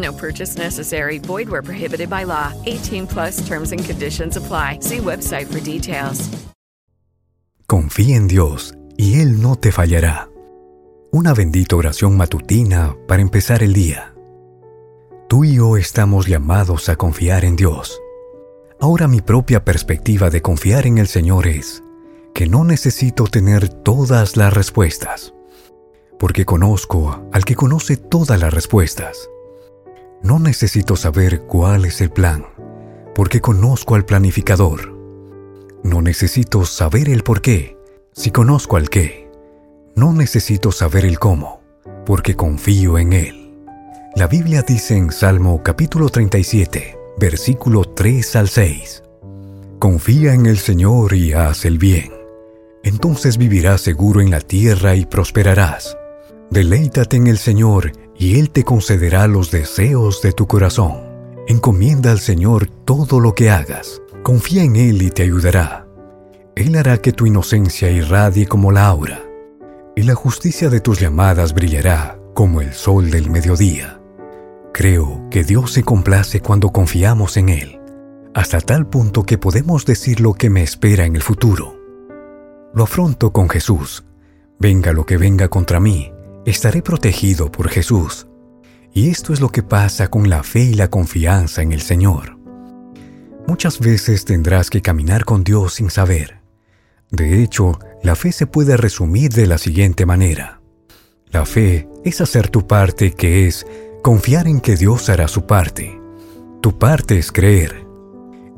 No purchase necessary. Void where prohibited by law. 18 plus terms and conditions apply. See website for details. Confía en Dios y Él no te fallará. Una bendita oración matutina para empezar el día. Tú y yo estamos llamados a confiar en Dios. Ahora mi propia perspectiva de confiar en el Señor es que no necesito tener todas las respuestas, porque conozco al que conoce todas las respuestas. No necesito saber cuál es el plan, porque conozco al planificador. No necesito saber el por qué, si conozco al qué. No necesito saber el cómo, porque confío en él. La Biblia dice en Salmo capítulo 37, versículo 3 al 6, Confía en el Señor y haz el bien. Entonces vivirás seguro en la tierra y prosperarás. Deleítate en el Señor y Él te concederá los deseos de tu corazón. Encomienda al Señor todo lo que hagas. Confía en Él y te ayudará. Él hará que tu inocencia irradie como la aura, y la justicia de tus llamadas brillará como el sol del mediodía. Creo que Dios se complace cuando confiamos en Él, hasta tal punto que podemos decir lo que me espera en el futuro. Lo afronto con Jesús. Venga lo que venga contra mí, estaré protegido por Jesús. Y esto es lo que pasa con la fe y la confianza en el Señor. Muchas veces tendrás que caminar con Dios sin saber. De hecho, la fe se puede resumir de la siguiente manera. La fe es hacer tu parte que es confiar en que Dios hará su parte. Tu parte es creer.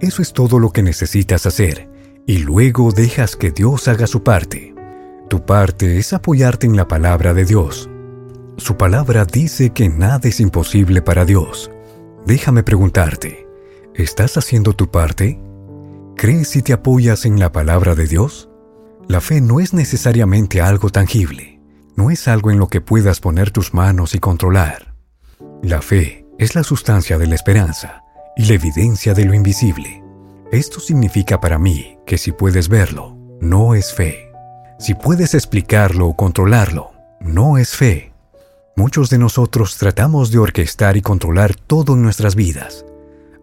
Eso es todo lo que necesitas hacer y luego dejas que Dios haga su parte. Tu parte es apoyarte en la palabra de Dios. Su palabra dice que nada es imposible para Dios. Déjame preguntarte, ¿estás haciendo tu parte? ¿Crees si te apoyas en la palabra de Dios? La fe no es necesariamente algo tangible, no es algo en lo que puedas poner tus manos y controlar. La fe es la sustancia de la esperanza y la evidencia de lo invisible. Esto significa para mí que si puedes verlo, no es fe. Si puedes explicarlo o controlarlo, no es fe. Muchos de nosotros tratamos de orquestar y controlar todo en nuestras vidas,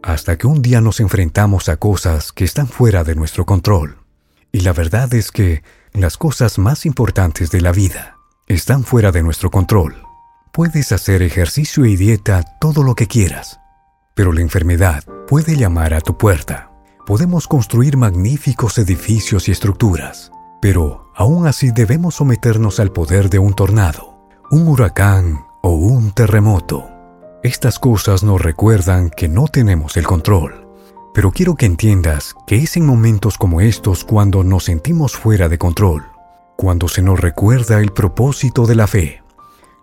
hasta que un día nos enfrentamos a cosas que están fuera de nuestro control. Y la verdad es que las cosas más importantes de la vida están fuera de nuestro control. Puedes hacer ejercicio y dieta todo lo que quieras, pero la enfermedad puede llamar a tu puerta. Podemos construir magníficos edificios y estructuras, pero aún así debemos someternos al poder de un tornado, un huracán o un terremoto. Estas cosas nos recuerdan que no tenemos el control. Pero quiero que entiendas que es en momentos como estos cuando nos sentimos fuera de control, cuando se nos recuerda el propósito de la fe.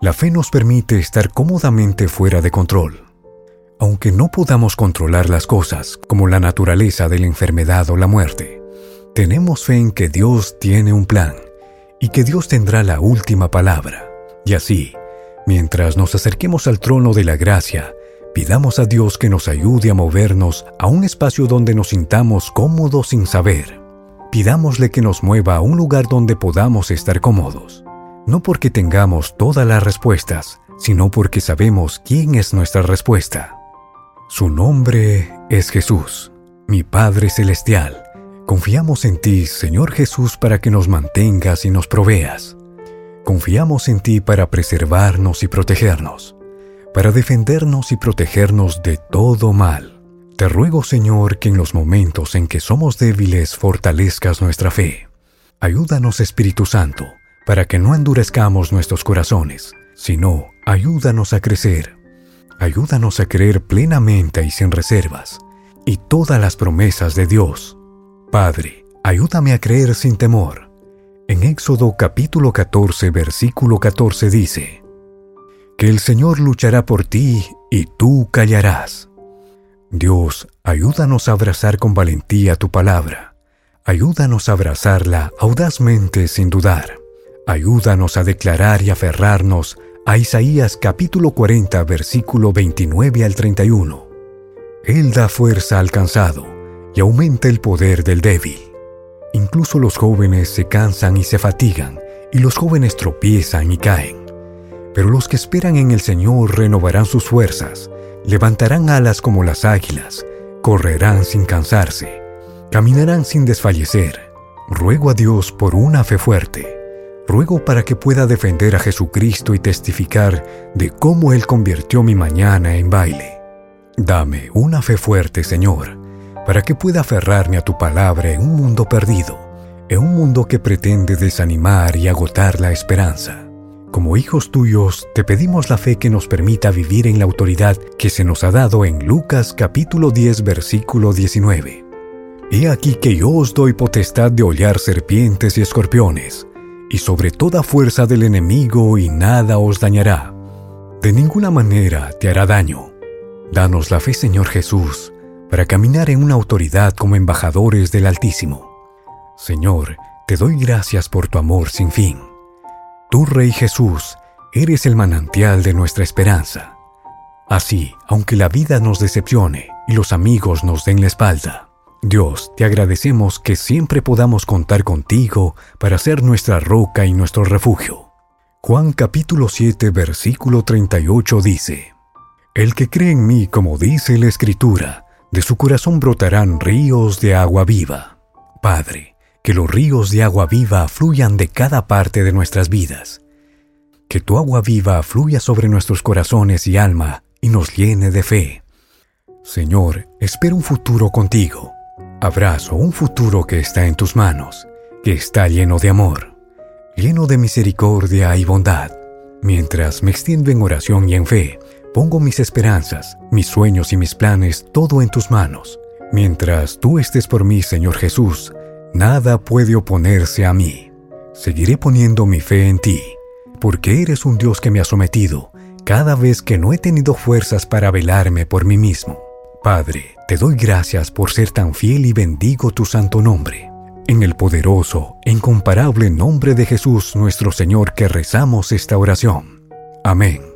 La fe nos permite estar cómodamente fuera de control. Aunque no podamos controlar las cosas, como la naturaleza de la enfermedad o la muerte, tenemos fe en que Dios tiene un plan y que Dios tendrá la última palabra. Y así, mientras nos acerquemos al trono de la gracia, pidamos a Dios que nos ayude a movernos a un espacio donde nos sintamos cómodos sin saber. Pidámosle que nos mueva a un lugar donde podamos estar cómodos. No porque tengamos todas las respuestas, sino porque sabemos quién es nuestra respuesta. Su nombre es Jesús, mi Padre Celestial Confiamos en ti, Señor Jesús, para que nos mantengas y nos proveas. Confiamos en ti para preservarnos y protegernos, para defendernos y protegernos de todo mal. Te ruego, Señor, que en los momentos en que somos débiles fortalezcas nuestra fe. Ayúdanos Espíritu Santo, para que no endurezcamos nuestros corazones, sino ayúdanos a crecer. Ayúdanos a creer plenamente y sin reservas, y todas las promesas de Dios. Padre, ayúdame a creer sin temor. En Éxodo capítulo 14, versículo 14 dice, Que el Señor luchará por ti y tú callarás. Dios, ayúdanos a abrazar con valentía tu palabra Ayúdanos a abrazarla audazmente sin dudar. Ayúdanos a declarar y aferrarnos a Isaías capítulo 40 versículo 29 al 31. Él da fuerza al cansado y aumenta el poder del débil. Incluso los jóvenes se cansan y se fatigan, y los jóvenes tropiezan y caen. Pero los que esperan en el Señor renovarán sus fuerzas, levantarán alas como las águilas, correrán sin cansarse caminarán sin desfallecer. Ruego a Dios por una fe fuerte. Ruego para que pueda defender a Jesucristo y testificar de cómo Él convirtió mi mañana en baile. Dame una fe fuerte, Señor, para que pueda aferrarme a tu palabra en un mundo perdido, en un mundo que pretende desanimar y agotar la esperanza. Como hijos tuyos, te pedimos la fe que nos permita vivir en la autoridad que se nos ha dado en Lucas capítulo 10 versículo 19 He aquí que yo os doy potestad de hollar serpientes y escorpiones, y sobre toda fuerza del enemigo y nada os dañará. De ninguna manera te hará daño. Danos la fe, Señor Jesús, para caminar en una autoridad como embajadores del Altísimo. Señor, te doy gracias por tu amor sin fin. Tú, Rey Jesús, eres el manantial de nuestra esperanza. Así, aunque la vida nos decepcione y los amigos nos den la espalda, Dios, te agradecemos que siempre podamos contar contigo para ser nuestra roca y nuestro refugio. Juan capítulo 7 versículo 38 dice, El que cree en mí, como dice la Escritura, de su corazón brotarán ríos de agua viva. Padre, que los ríos de agua viva fluyan de cada parte de nuestras vidas. Que tu agua viva fluya sobre nuestros corazones y alma y nos llene de fe. Señor, espero un futuro contigo Abrazo un futuro que está en tus manos, que está lleno de amor, lleno de misericordia y bondad. Mientras me extiendo en oración y en fe, pongo mis esperanzas, mis sueños y mis planes todo en tus manos. Mientras tú estés por mí, Señor Jesús, nada puede oponerse a mí. Seguiré poniendo mi fe en ti, porque eres un Dios que me ha sometido cada vez que no he tenido fuerzas para velarme por mí mismo. Padre, te doy gracias por ser tan fiel y bendigo tu santo nombre. En el poderoso e incomparable nombre de Jesús nuestro Señor que rezamos esta oración. Amén.